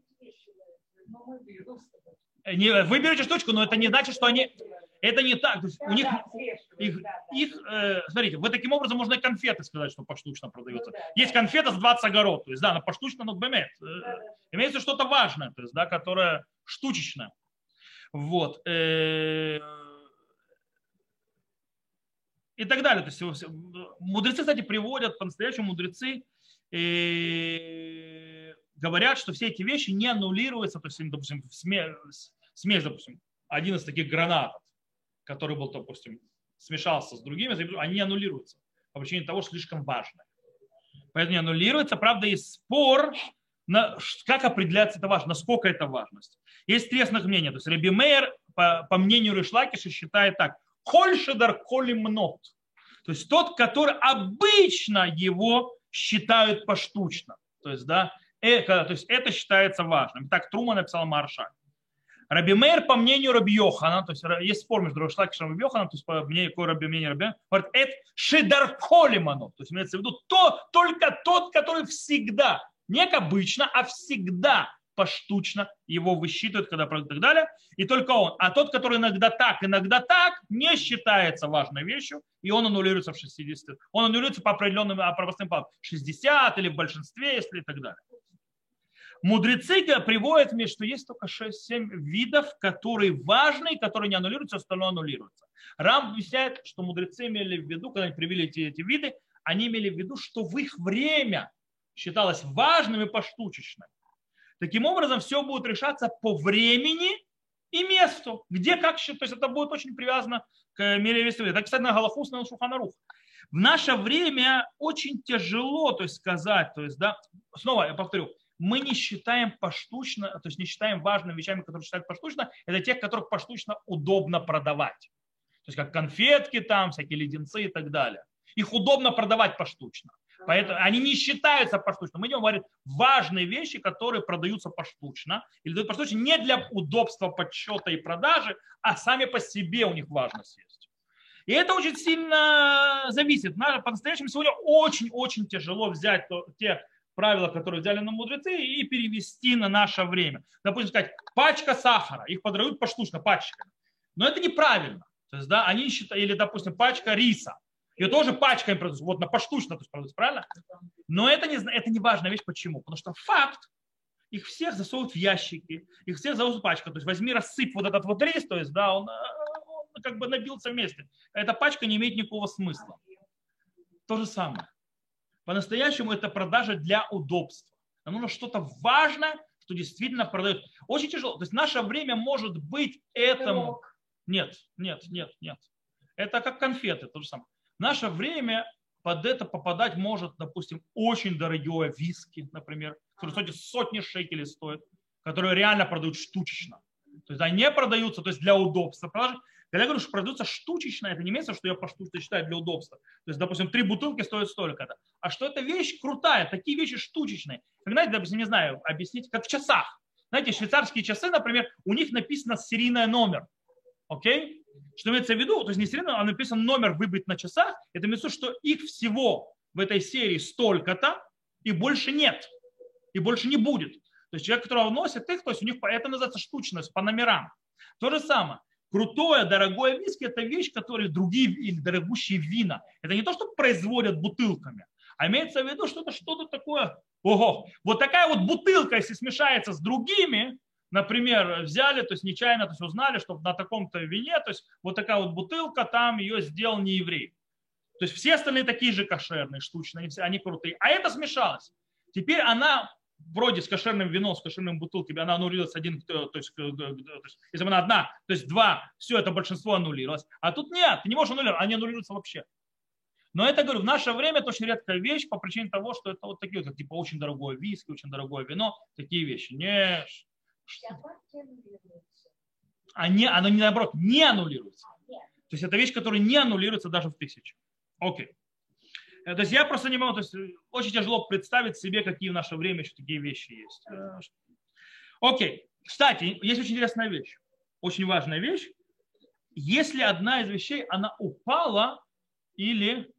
Э, не, вы берете штучку, но это не значит, что они это не так. То есть у них, их, их э, смотрите, вы таким образом можно и конфеты сказать, что поштучно продается. Ну, да. Есть конфета с 20 огород, то есть, да, она поштучно, но бэмет. Э, имеется что-то важное, то есть, да, которое штучечное. Вот. Э, и так далее. То есть, мудрецы, кстати, приводят, по-настоящему мудрецы э, говорят, что все эти вещи не аннулируются, то есть, допустим, смесь, смесь допустим, один из таких гранатов, который был, допустим, смешался с другими, они аннулируются по причине того, что слишком важно. Поэтому не аннулируется. Правда, есть спор, на, как определяется это важно, насколько это важность. Есть три основных мнения. То есть Реби Мейер, по, по мнению Ришлакиша, считает так. Коль шедар коли мнот. То есть тот, который обычно его считают поштучно. То есть, да, это, то есть это считается важным. Так Трума написал Маршак. Раби Мейр, по мнению Раби Йохана, то есть есть спор между Рашлакишем и Раби Йоханом, то есть по мнению какой Раби мнение Раби говорит, это Шидар Колиману, то есть имеется в виду то, только тот, который всегда, не как обычно, а всегда поштучно его высчитывают, когда и так далее, и только он. А тот, который иногда так, иногда так, не считается важной вещью, и он аннулируется в 60. Он аннулируется по определенным, по простым 60 или в большинстве, если и так далее. Мудрецы приводят мне, что есть только 6-7 видов, которые важны которые не аннулируются, остальное аннулируется. Рам объясняет, что мудрецы имели в виду, когда они привели эти, эти виды, они имели в виду, что в их время считалось важным и поштучечным. Таким образом, все будет решаться по времени и месту, где как то есть это будет очень привязано к мере весовой. Это, кстати, на Галахус, на Шуханарух. В наше время очень тяжело, то есть сказать, то есть, да, снова я повторю, мы не считаем поштучно, то есть не считаем важными вещами, которые считают поштучно, это тех, которых поштучно удобно продавать. То есть как конфетки там, всякие леденцы и так далее. Их удобно продавать поштучно. Поэтому они не считаются поштучно. Мы идем говорить важные вещи, которые продаются поштучно. Или дают поштучно не для удобства подсчета и продажи, а сами по себе у них важность есть. И это очень сильно зависит. По-настоящему сегодня очень-очень тяжело взять те правила, которые взяли на мудрецы, и перевести на наше время. Допустим, сказать, пачка сахара, их продают поштучно, пачками. Но это неправильно. То есть, да, они считают, или, допустим, пачка риса. Ее тоже пачками продают, вот на поштучно то есть, продают, правильно? Но это не, это не важная вещь. Почему? Потому что факт, их всех засовывают в ящики, их всех засовывают в пачку. То есть возьми, рассыпь вот этот вот рис, то есть, да, он, он как бы набился вместе. Эта пачка не имеет никакого смысла. То же самое. По-настоящему это продажа для удобства. Нам нужно что-то важное, что действительно продает. Очень тяжело. То есть наше время может быть этому. Нет, нет, нет, нет. Это как конфеты, то же самое. Наше время под это попадать может, допустим, очень дорогое виски, например, которые стоят сотни шекелей стоят, которые реально продают штучечно. То есть они не продаются, то есть для удобства продажи. Когда я говорю, что продается штучечно, это не имеется, что я поштучно считаю для удобства. То есть, допустим, три бутылки стоят столько-то. А что эта вещь крутая, такие вещи штучечные. Как, знаете, допустим, не знаю, объяснить, как в часах. Знаете, швейцарские часы, например, у них написано серийный номер. Окей? Что имеется в виду? То есть не серийный, а написан номер выбит на часах. Это имеется в виду, что их всего в этой серии столько-то, и больше нет. И больше не будет. То есть человек, которого носит их, то есть у них это называется штучность по номерам. То же самое крутое, дорогое виски – это вещь, которая другие или дорогущие вина. Это не то, что производят бутылками, А имеется в виду, что это что-то такое, ого, вот такая вот бутылка, если смешается с другими, например, взяли, то есть нечаянно то есть узнали, что на таком-то вине, то есть вот такая вот бутылка, там ее сделал не еврей. То есть все остальные такие же кошерные, штучные, они крутые. А это смешалось. Теперь она вроде с кошерным вином, с кошерным бутылками, она аннулировалась один, то есть, то есть если бы она одна, то есть два, все это большинство аннулировалось. А тут нет, ты не можешь аннулировать, они аннулируются вообще. Но это, говорю, в наше время это очень редкая вещь по причине того, что это вот такие, как типа очень дорогое виски, очень дорогое вино, такие вещи. Не, они, оно не наоборот, не аннулируется. То есть это вещь, которая не аннулируется даже в тысячу. Окей. Э, то есть я просто не могу, то есть э, очень тяжело представить себе, какие в наше время еще такие вещи есть. Э, окей. Кстати, есть очень интересная вещь, очень важная вещь. Если одна из вещей, она упала или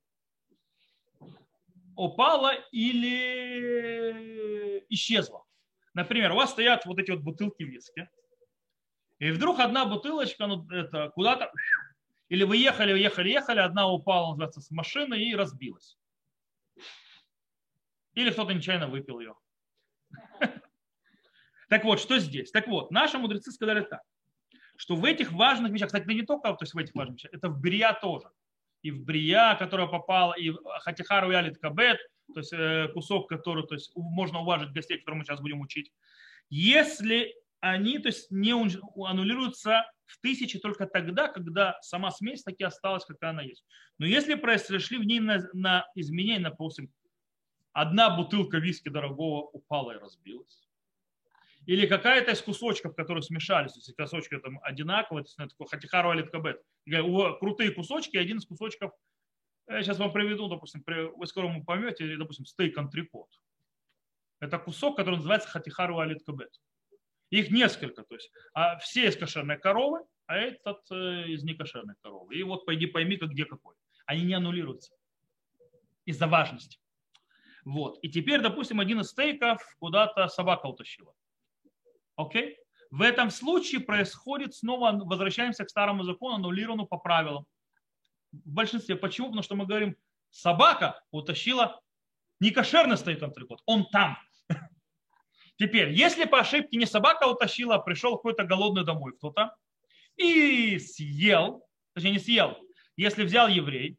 упала или исчезла. Например, у вас стоят вот эти вот бутылки виски, и вдруг одна бутылочка ну, это, куда-то, или вы ехали, ехали, ехали, одна упала, называется, с машины и разбилась. Или кто-то нечаянно выпил ее. Так вот, что здесь? Так вот, наши мудрецы сказали так, что в этих важных вещах, кстати, не только то есть в этих важных вещах, это в Брия тоже. И в Брия, которая попала, и в Хатихару Ялит Кабет, то есть э, кусок, который то есть, можно уважить гостей, которые мы сейчас будем учить. Если они то есть, не аннулируются в тысячи только тогда, когда сама смесь таки осталась, какая она есть. Но если произошли в ней на, на изменения, допустим, одна бутылка виски дорогого упала и разбилась, или какая-то из кусочков, которые смешались, если кусочки там одинаковые, то есть такой хатихару алиткабет, крутые кусочки, один из кусочков я сейчас вам приведу, допустим, вы скоро поймете, допустим, стейк антрикот. Это кусок, который называется хатихару алит кабет. Их несколько, то есть а все из кошерной коровы, а этот э, из некошерной коровы. И вот пойди пойми, как где какой. Они не аннулируются из-за важности. Вот. И теперь, допустим, один из стейков куда-то собака утащила. Окей? В этом случае происходит снова, возвращаемся к старому закону, аннулированному по правилам в большинстве. Почему? Потому что мы говорим, собака утащила не кошерный стоит антрикот, он там. Теперь, если по ошибке не собака утащила, а пришел какой-то голодный домой кто-то и съел, точнее не съел, если взял еврей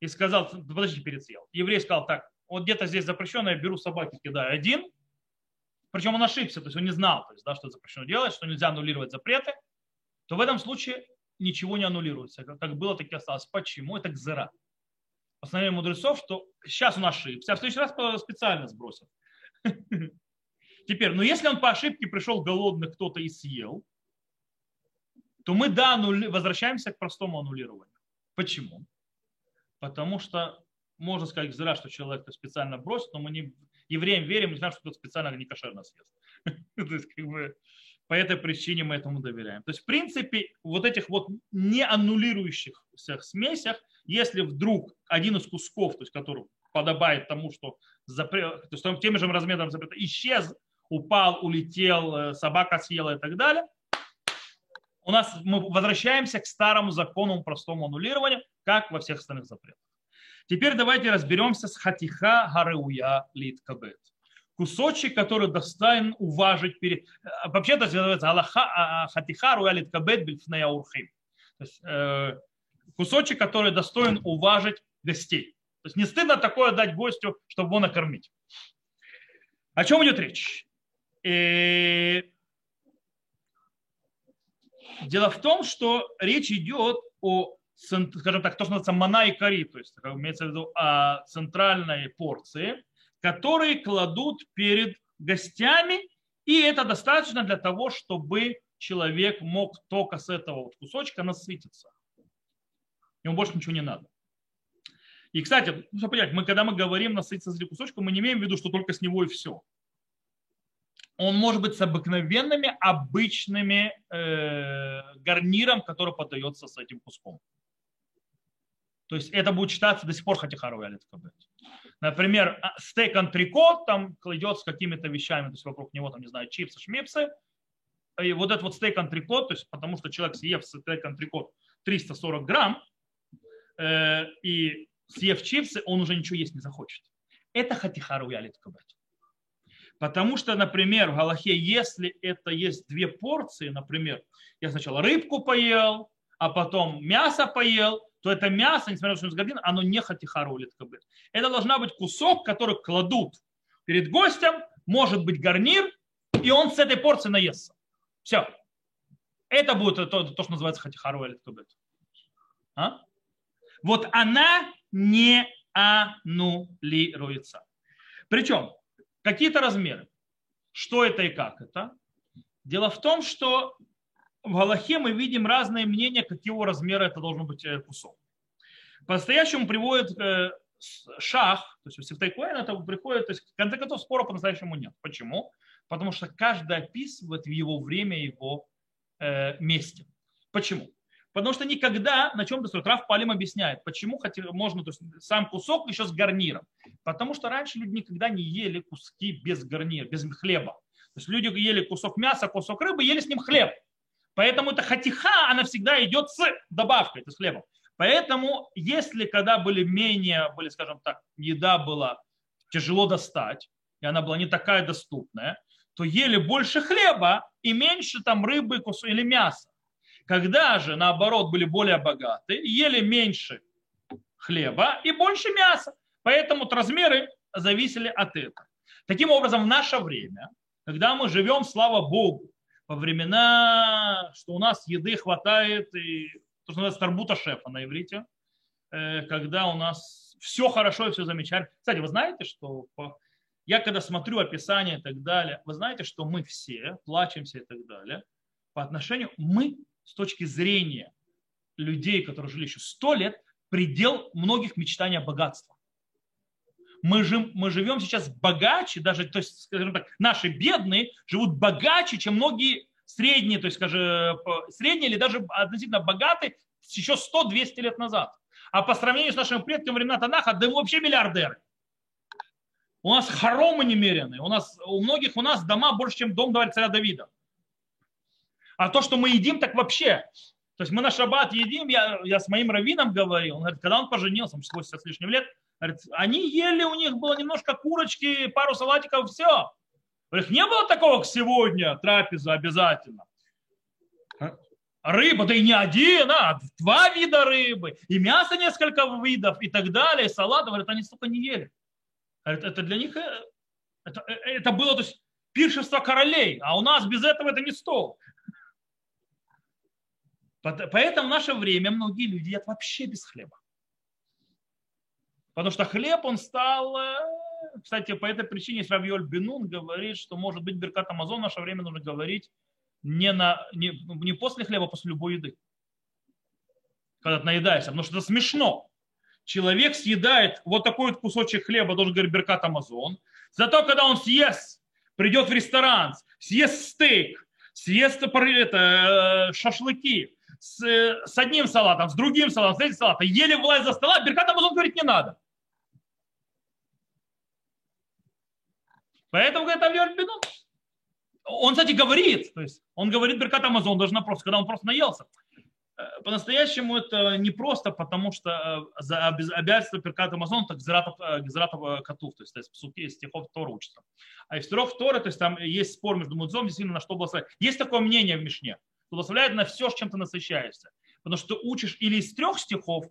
и сказал, подожди, перед съел, еврей сказал так, вот где-то здесь запрещено, я беру собаки, кидаю один, причем он ошибся, то есть он не знал, то есть, да, что запрещено делать, что нельзя аннулировать запреты, то в этом случае ничего не аннулируется. Как было, так и осталось. Почему? Это гзера. Постановление мудрецов, что сейчас он ошибся, а в следующий раз специально сбросил. Теперь, но если он по ошибке пришел голодный кто-то и съел, то мы, да, возвращаемся к простому аннулированию. Почему? Потому что можно сказать зря, что человек это специально бросит, но мы не евреям верим, не знаем, что кто-то специально не кошерно съест. То есть, как бы, по этой причине мы этому доверяем. То есть, в принципе, вот этих вот не аннулирующихся смесях, если вдруг один из кусков, то есть, который подобает тому, что запрет, то есть, тем же размером запрета исчез, упал, улетел, э, собака съела и так далее, у нас мы возвращаемся к старому закону простому аннулированию, как во всех остальных запретах. Теперь давайте разберемся с хатиха гареуя литкабет кусочек, который достоин уважить перед... Э, вообще это называется Аллаха а, а, Хатихару Алит Кабет Бельфнея Урхим. То есть э, кусочек, который достоин уважить гостей. То есть не стыдно такое дать гостю, чтобы его накормить. О чем идет речь? И... Дело в том, что речь идет о, скажем так, то, что называется мана и кори, то есть имеется в виду о центральной порции, которые кладут перед гостями, и это достаточно для того, чтобы человек мог только с этого вот кусочка насытиться. Ему больше ничего не надо. И, кстати, нужно понять, мы, когда мы говорим насытиться с кусочком, мы не имеем в виду, что только с него и все. Он может быть с обыкновенными, обычными э, гарниром, который подается с этим куском. То есть это будет считаться до сих пор хатихару алиткабет. Например, а, стейк антрикот там кладет с какими-то вещами, то есть вокруг него, там, не знаю, чипсы, шмипсы. И вот этот вот стейк антрикот, то есть потому что человек съев стейк антрикот 340 грамм, э, и съев чипсы, он уже ничего есть не захочет. Это хатихару ялит кабет. Потому что, например, в Галахе, если это есть две порции, например, я сначала рыбку поел, а потом мясо поел, то это мясо, несмотря на то, что гордин, оно не хатихару ялит кабет. Это должна быть кусок, который кладут перед гостем, может быть гарнир, и он с этой порции наестся. Все. Это будет то, то что называется хатихару или ткубет. А? Вот она не аннулируется. Причем какие-то размеры. Что это и как это? Дело в том, что в Галахе мы видим разные мнения, какого размера это должен быть э, кусок. По-настоящему приводит э, шах, то есть в Сифтай это приходит, то есть в конце концов спора по-настоящему нет. Почему? Потому что каждый описывает в его время, его э, месте. Почему? Потому что никогда на чем-то строят. Раф Палим объясняет, почему можно то есть, сам кусок еще с гарниром. Потому что раньше люди никогда не ели куски без гарнира, без хлеба. То есть люди ели кусок мяса, кусок рыбы, ели с ним хлеб. Поэтому эта хатиха, она всегда идет с добавкой, то есть хлебом. Поэтому, если когда были менее, были, скажем так, еда была тяжело достать, и она была не такая доступная, то ели больше хлеба и меньше там рыбы или мяса. Когда же, наоборот, были более богаты, ели меньше хлеба и больше мяса. Поэтому размеры зависели от этого. Таким образом, в наше время, когда мы живем, слава Богу, во времена, что у нас еды хватает, и то, что называется тарбута шефа на иврите, э, когда у нас все хорошо и все замечательно. Кстати, вы знаете, что я когда смотрю описание и так далее, вы знаете, что мы все плачемся и так далее, по отношению, мы с точки зрения людей, которые жили еще сто лет, предел многих мечтаний о богатстве. Мы, жим, мы живем сейчас богаче, даже, то есть, скажем так, наши бедные живут богаче, чем многие средние, то есть, скажем, средние или даже относительно богатые еще 100-200 лет назад. А по сравнению с нашими предками времена Танаха, да мы вообще миллиардеры. У нас хоромы немеренные. У, нас, у многих у нас дома больше, чем дом царя Давида. А то, что мы едим, так вообще. То есть мы на шаббат едим, я, я с моим раввином говорил, он говорит, когда он поженился, он 80 с лишним лет, они ели, у них было немножко курочки, пару салатиков, все. У них не было такого, как сегодня, трапеза обязательно. Рыба, да и не один, а два вида рыбы, и мясо несколько видов, и так далее, и салат, говорят, они столько не ели. Это для них э, это, э, это было то есть, пиршество королей, а у нас без этого это не стол. Поэтому в наше время многие люди едят вообще без хлеба. Потому что хлеб, он стал... Э, кстати, по этой причине Равьоль Бенун говорит, что, может быть, Беркат Амазон в наше время нужно говорить не, на, не, не после хлеба, а после любой еды. Когда ты наедаешься. Потому что это смешно человек съедает вот такой вот кусочек хлеба, должен говорить Беркат Амазон. Зато когда он съест, придет в ресторан, съест стейк, съест это, э, шашлыки с, с одним салатом, с другим салатом, с третьим салатом, еле влазит за стола, Беркат Амазон говорит, не надо. Поэтому, говорит, Авьер Бенон, он, кстати, говорит, то есть он говорит Беркат Амазон даже на просто, когда он просто наелся. Э, по-настоящему это не просто, потому что э, за обязательство перкат Амазон, так гзератов э, котов, то есть, то есть псуки стихов Тора учатся. А из трех Тора, то есть там есть спор между мудзом, действительно, на что благословляет. Есть такое мнение в Мишне, что благословляет на все, с чем ты насыщаешься. Потому что ты учишь или из трех стихов,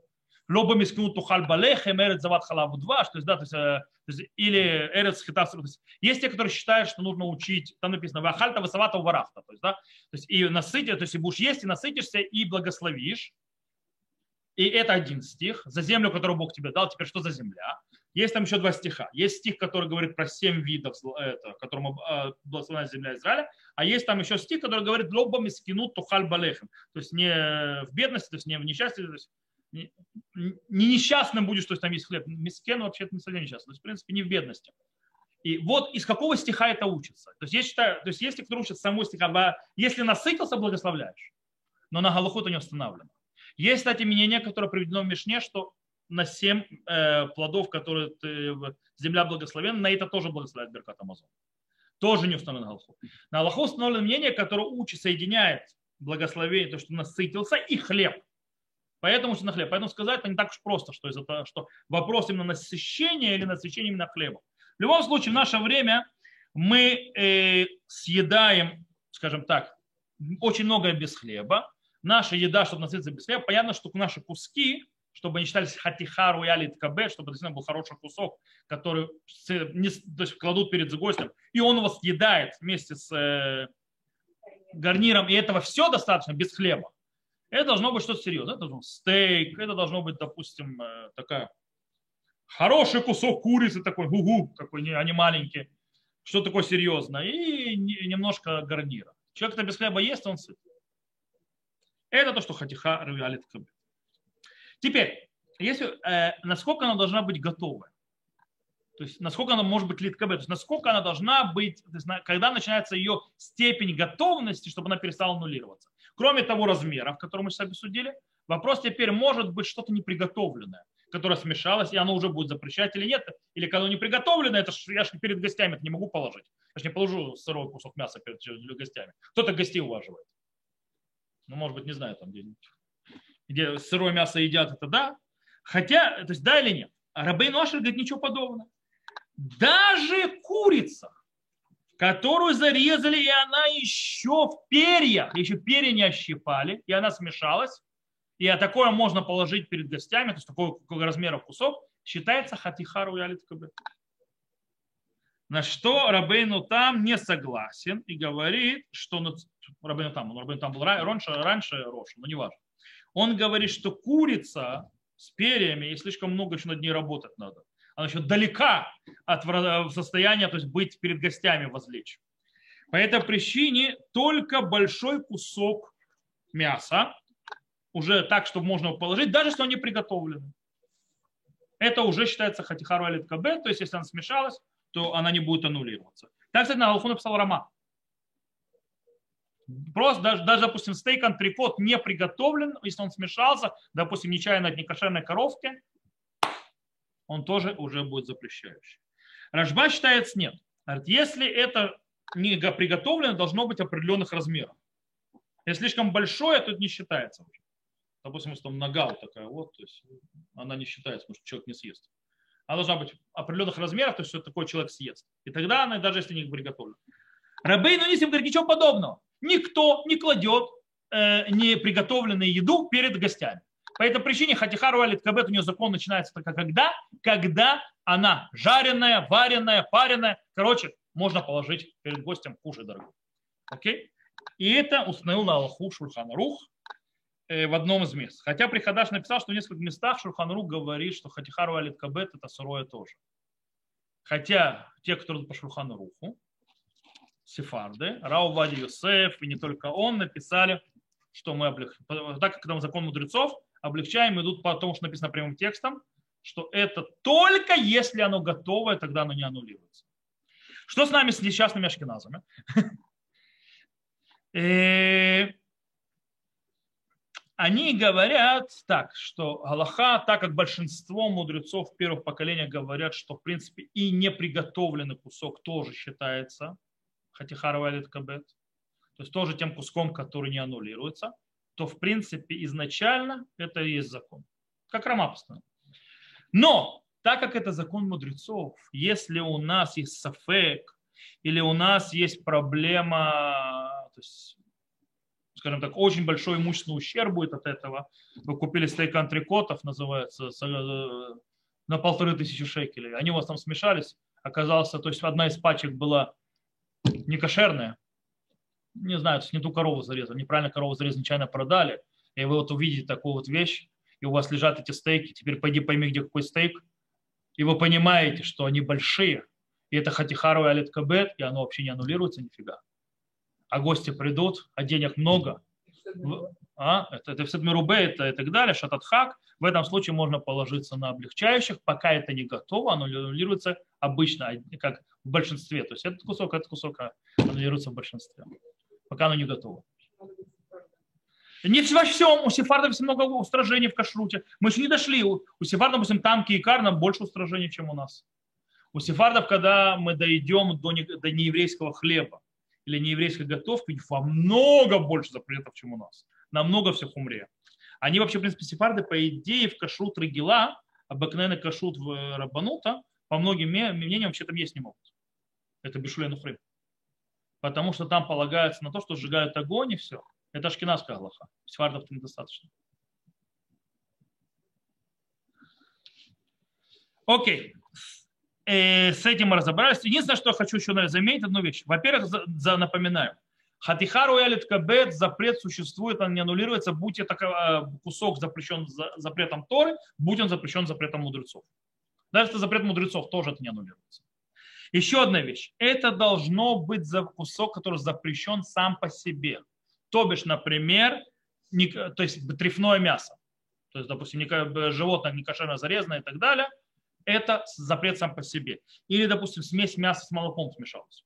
лоба мискнут тухаль балехем, эрет зават халаву два, что есть, да, то есть, то есть или эрет схитав, есть те, которые считают, что нужно учить, там написано, вахальта высавата варахта, то есть, да, то есть и насытишь, то есть и будешь есть, и насытишься, и благословишь, и это один стих, за землю, которую Бог тебе дал, теперь что за земля? Есть там еще два стиха. Есть стих, который говорит про семь видов, это, которому э, благословена земля Израиля, а есть там еще стих, который говорит лобами скинут тухаль балехем. То есть не в бедности, то есть не в несчастье, то есть не несчастным будешь, то есть там есть хлеб. Мискен вообще не совсем несчастный. То есть, в принципе, не в бедности. И вот из какого стиха это учится. То есть я считаю, то есть те, кто учат самого стиха, если насытился, благословляешь, но на Галаху это не установлено. Есть, кстати, мнение, которое приведено в Мишне, что на семь э, плодов, которые ты, земля благословена, на это тоже благословляет Беркат Амазон. Тоже не установлено на. На Галаху установлено мнение, которое учит, соединяет благословение, то, что насытился, и хлеб. Поэтому на хлеб. Поэтому сказать это не так уж просто, что, из-за того, что вопрос именно насыщения или насыщения именно хлебом. В любом случае, в наше время мы э, съедаем, скажем так, очень многое без хлеба. Наша еда, чтобы насытиться без хлеба, понятно, что наши куски, чтобы они считались хатихару и алит кабе, чтобы действительно был хороший кусок, который не, то есть кладут перед гостем, и он его съедает вместе с э, гарниром, и этого все достаточно без хлеба. Это должно быть что-то серьезное. Это должен быть стейк, это должно быть, допустим, э, такая хороший кусок курицы такой, гугу, такой, а не маленький, что такое серьезное, и немножко гарнира. Человек, кто без хлеба ест, он сыт. Это то, что хатиха рвалит кабе. Теперь, если, э, насколько она должна быть готовая? То есть, насколько она может быть литкабе, то есть, насколько она должна быть, то есть, когда начинается ее степень готовности, чтобы она перестала аннулироваться. Кроме того размера, в котором мы сейчас обсудили, вопрос теперь может быть что-то неприготовленное, которое смешалось, и оно уже будет запрещать или нет. Или когда оно не приготовлено, это я же перед гостями это не могу положить. Я же не положу сырой кусок мяса перед гостями. Кто-то гостей уваживает. Ну, может быть, не знаю, там где, где сырое мясо едят, это да. Хотя, то есть да или нет. А Рабейн Ашер говорит ничего подобного. Даже курица, которую зарезали, и она еще в перьях, еще перья не ощипали, и она смешалась, и а такое можно положить перед гостями, то есть такого размера кусок, считается хатихару ялит На что Рабейну там не согласен и говорит, что ну, Рабейну там, ну, Рабейну там был раньше, раньше Роша, но не важно. Он говорит, что курица с перьями, и слишком много еще над ней работать надо она еще далека от состояния, то есть быть перед гостями возлечь. По этой причине только большой кусок мяса, уже так, чтобы можно положить, даже если он не приготовлен. Это уже считается хатихару алит кабе, то есть если она смешалась, то она не будет аннулироваться. Так, кстати, на Алху написал Рама. Просто даже, даже, допустим, стейк антрикот не приготовлен, если он смешался, допустим, нечаянно от некошерной коровки, он тоже уже будет запрещающий. Рожба считается нет. Говорит, если это не приготовлено, должно быть определенных размеров. Если слишком большое, то это не считается уже. Допустим, если там нога вот такая вот, то есть она не считается, потому что человек не съест. Она должна быть определенных размеров, то есть что такой человек съест. И тогда она, даже если не приготовлена. Рабейну Нисим говорит, ничего подобного. Никто не кладет э, неприготовленную еду перед гостями. По этой причине хатихару алит кабет у нее закон начинается только когда? Когда она жареная, вареная, пареная. Короче, можно положить перед гостем кушать дорогой. Окей? И это установил на Аллаху Шульхан Рух э, в одном из мест. Хотя Приходаш написал, что в нескольких местах Шульхан Рух говорит, что Хатихару Алит Кабет это сырое тоже. Хотя те, кто по Шульхану Руху, сефарды, Рау Вади Юсеф и не только он написали, что мы облегчаем. Так как там закон мудрецов, облегчаем, идут по тому, что написано прямым текстом, что это только если оно готовое, тогда оно не аннулируется. Что с нами с несчастными ашкеназами? Э, они говорят так, что Галаха, так как большинство мудрецов первых поколений говорят, что в принципе и неприготовленный кусок тоже считается хатихарова кабет, то есть тоже тем куском, который не аннулируется – то в принципе изначально это и есть закон. Как Рома постановил. Но так как это закон мудрецов, если у нас есть сафек, или у нас есть проблема, то есть, скажем так, очень большой имущественный ущерб будет от этого, вы купили стейк антрикотов, называется, э, на полторы тысячи шекелей, они у вас там смешались, оказалось, то есть одна из пачек была некошерная, не знаю, не ту корову зарезали, неправильно корову зарезали, нечаянно продали, и вы вот увидите такую вот вещь, и у вас лежат эти стейки, теперь пойди пойми, где какой стейк, и вы понимаете, что они большие, и это хатихару и алиткабет, и оно вообще не аннулируется нифига. А гости придут, а денег много. А, это, это все это и так далее, шататхак. В этом случае можно положиться на облегчающих, пока это не готово, оно аннулируется обычно, как в большинстве. То есть этот кусок, этот кусок аннулируется в большинстве пока оно не готово. Не во всем, у сефардов есть много устражений в кашруте. Мы еще не дошли. У сефардов, допустим, танки и кар нам больше устражений, чем у нас. У сефардов, когда мы дойдем до, не, до нееврейского хлеба или нееврейской готовки, во много больше запретов, чем у нас. Намного всех умре. Они вообще, в принципе, сефарды, по идее, в кашрут регила, обыкновенный кашрут в Рабанута, по многим мнениям, вообще там есть не могут. Это Бешулен Хрим. Потому что там полагается на то, что сжигают огонь и все. Это ашкенадская Аллаха. Сефардов-то недостаточно. Окей. Э, с этим мы разобрались. Единственное, что я хочу еще заметить, одну вещь. Во-первых, за, за, напоминаю. Хатихару ялит кабет, запрет существует, он не аннулируется, будь это э, кусок запрещен запретом Торы, будь он запрещен запретом мудрецов. Даже если запрет мудрецов тоже это не аннулируется. Еще одна вещь. Это должно быть за кусок, который запрещен сам по себе. То бишь, например, не, то есть трефное мясо. То есть, допустим, не, животное не кошерно зарезанное и так далее. Это запрет сам по себе. Или, допустим, смесь мяса с молоком смешалась.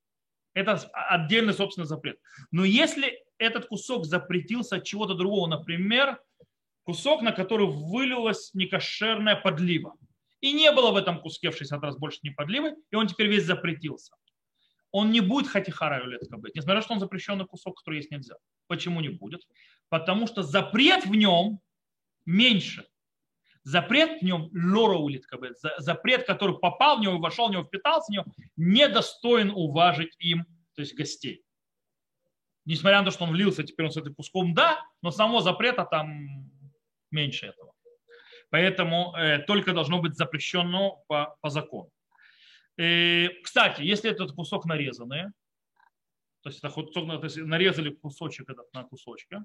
Это отдельный, собственно, запрет. Но если этот кусок запретился от чего-то другого, например, кусок, на который вылилась некошерная подлива, и не было в этом куске в 60 раз больше не и он теперь весь запретился. Он не будет хатихара юлетка быть, несмотря на что он запрещенный кусок, который есть нельзя. Почему не будет? Потому что запрет в нем меньше. Запрет в нем лора улитка запрет, который попал в него, вошел в него, впитался в него, недостоин уважить им, то есть гостей. Несмотря на то, что он влился, теперь он с этим куском, да, но самого запрета там меньше этого. Поэтому э, только должно быть запрещено по, по закону. Э, кстати, если этот кусок нарезанный, то есть, это кусок, то есть нарезали кусочек этот на кусочки,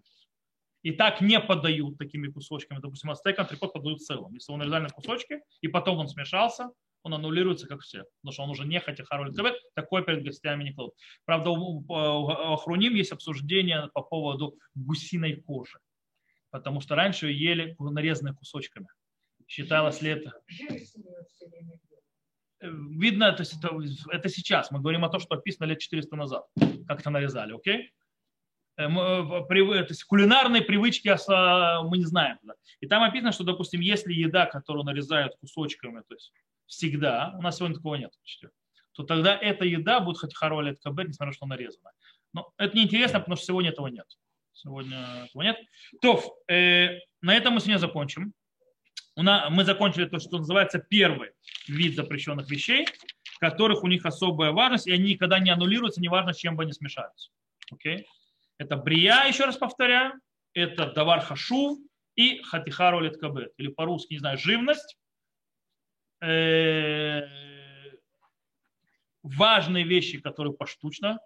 и так не подают такими кусочками, допустим, ацтек антрикот подают целым. Если он нарезали на кусочки, и потом он смешался, он аннулируется, как все. Потому что он уже не хотя хароль такой перед гостями не кладут. Правда, у, Ахруним есть обсуждение по поводу гусиной кожи потому что раньше ее ели нарезанные кусочками. Считалось ли это? Э, видно, то есть это, это сейчас. Мы говорим о том, что описано лет 400 назад, как это нарезали, окей? Э, э, то есть кулинарные привычки мы не знаем. И там описано, что, допустим, если еда, которую нарезают кусочками, то есть всегда, у нас сегодня такого нет, то тогда эта еда будет хоть хороль от кабет, несмотря на что нарезана. Но это неинтересно, потому что сегодня этого нет. Сегодня этого нет. То, э, на этом мы сегодня закончим. У нас, мы закончили то, что называется первый вид запрещенных вещей, которых у них особая важность, и они никогда не аннулируются, неважно, с чем бы они смешаются. Okay? Это брия, еще раз повторяю, это давар хашу и хатихару леткабет, или по-русски, не знаю, живность, э, важные вещи, которые поштучно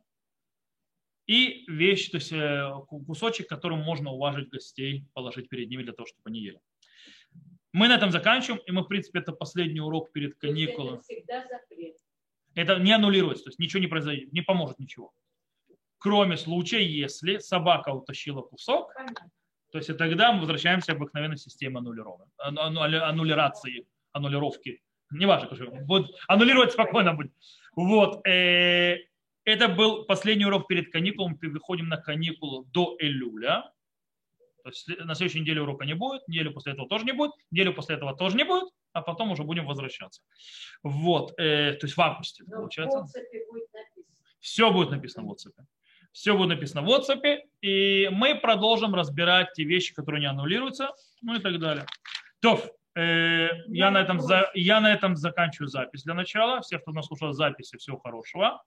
и вещь, то есть э, кусочек, которым можно уважить гостей, положить перед ними для того, чтобы они ели. Мы на этом заканчиваем, и мы, в принципе, это последний урок перед каникулами. Это, это не аннулируется, то есть ничего не произойдет, не поможет ничего. Кроме случая, если собака утащила кусок, то есть и тогда мы возвращаемся к обыкновенной системе аннулирации, аннулировки. Неважно, будет аннулировать спокойно будет. Вот. Э, это был последний урок перед каникулами. Мы выходим на каникулы до Элюля. То есть на следующей неделе урока не будет, неделю после этого тоже не будет, неделю после этого тоже не будет, а потом уже будем возвращаться. Вот, э, то есть в августе, Но получается. В будет Все будет написано в WhatsApp. Все будет написано в WhatsApp, и мы продолжим разбирать те вещи, которые не аннулируются, ну и так далее. То, э, я, на этом за, я на этом заканчиваю запись для начала. Всех, кто нас слушал записи, всего хорошего.